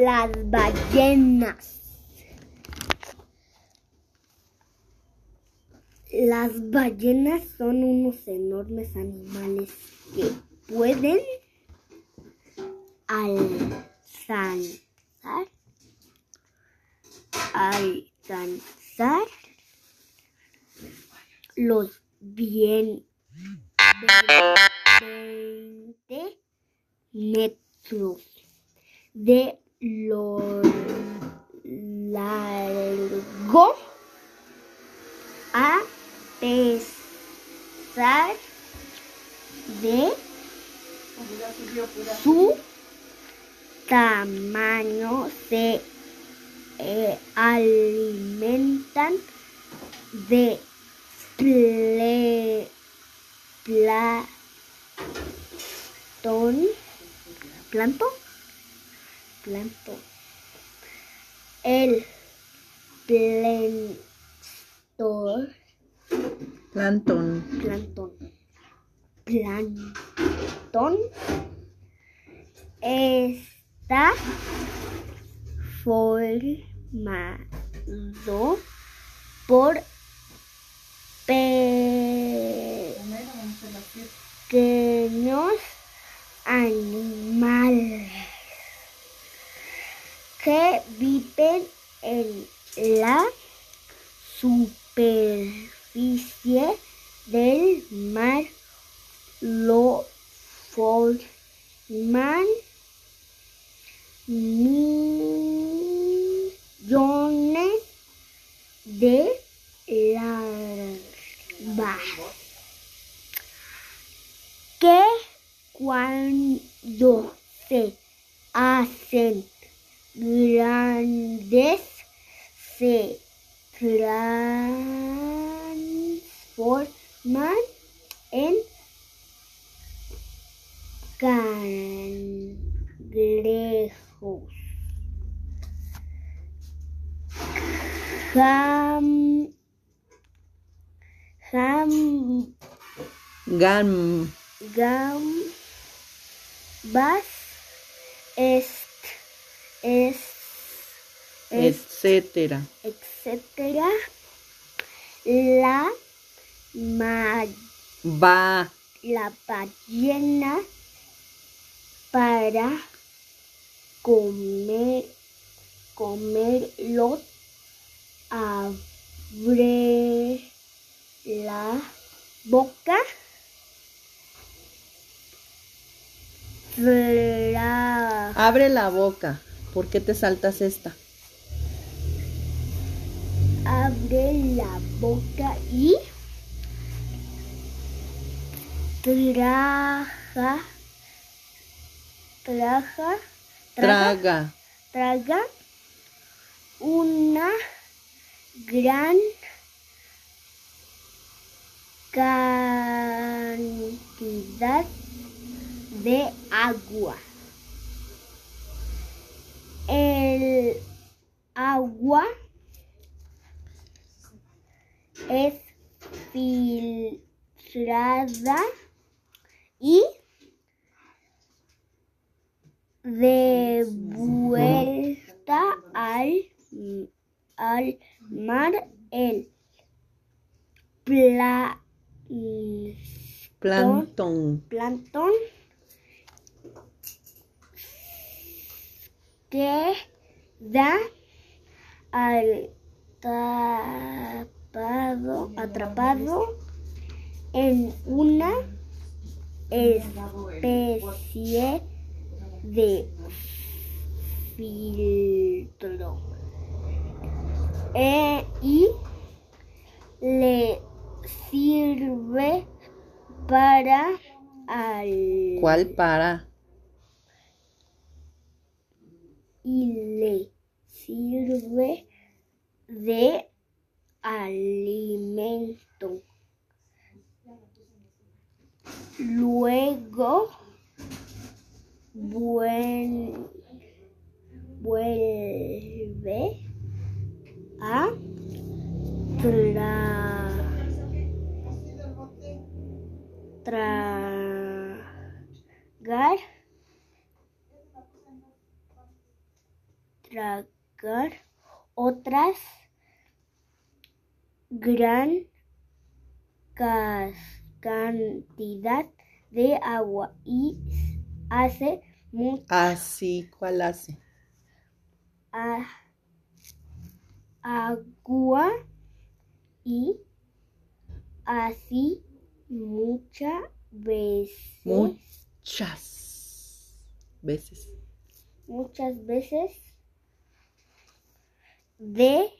Las ballenas. Las ballenas son unos enormes animales que pueden alcanzar, alcanzar los bien 20 metros de lo largo a pesar de su tamaño se eh, alimentan de ple, planto, planto, el plantor, Plantón. plantón, plantón está formado por pequeños animales que viven en la superficie del mar lo forman millones de larvas. Que cuando se hacen grandes say transformation in cangrejos. Gam, gam, gam, gam, bas, est, est, Etcétera. etcétera. La, ma, Va. la ballena para comer, comerlos abre la boca. Abre la boca. ¿Por qué te saltas esta? Abre la boca y traga, traga, Traga. traga una gran cantidad de agua. El agua es filtrada y devuelta al, al mar el pla- Plantón. plantón que da al atrapado, atrapado en una especie de filtro Eh, y le sirve para al ¿Cuál para? y le sirve de alimento. Luego vuelve a tra- tragar tragar otras gran cantidad de agua y hace mucha Así, ¿cuál hace? agua y así muchas veces Muchas veces. muchas veces de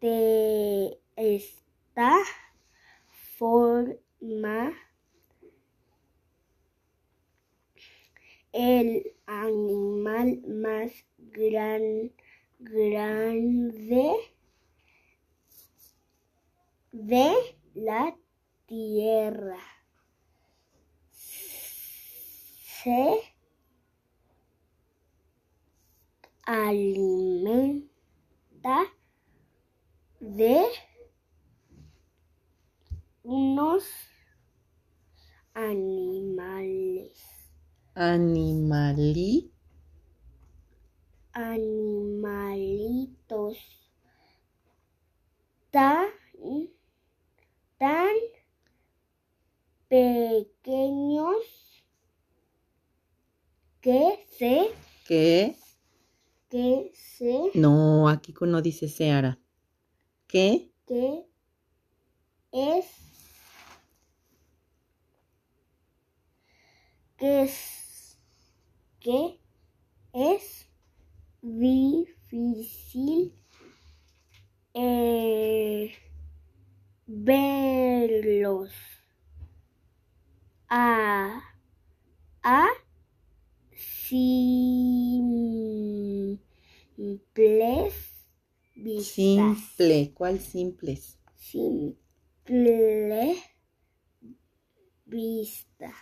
este esta forma el animal más gran, grande de la tierra. Se alimenta de unos animales Animalí. animalitos tan tan pequeños que se ¿Qué? que se No, aquí no dice Seara. ¿Qué? que es que es que es difícil eh, verlos a a simples vistas. Simple. ¿Cuál simples? simple vista.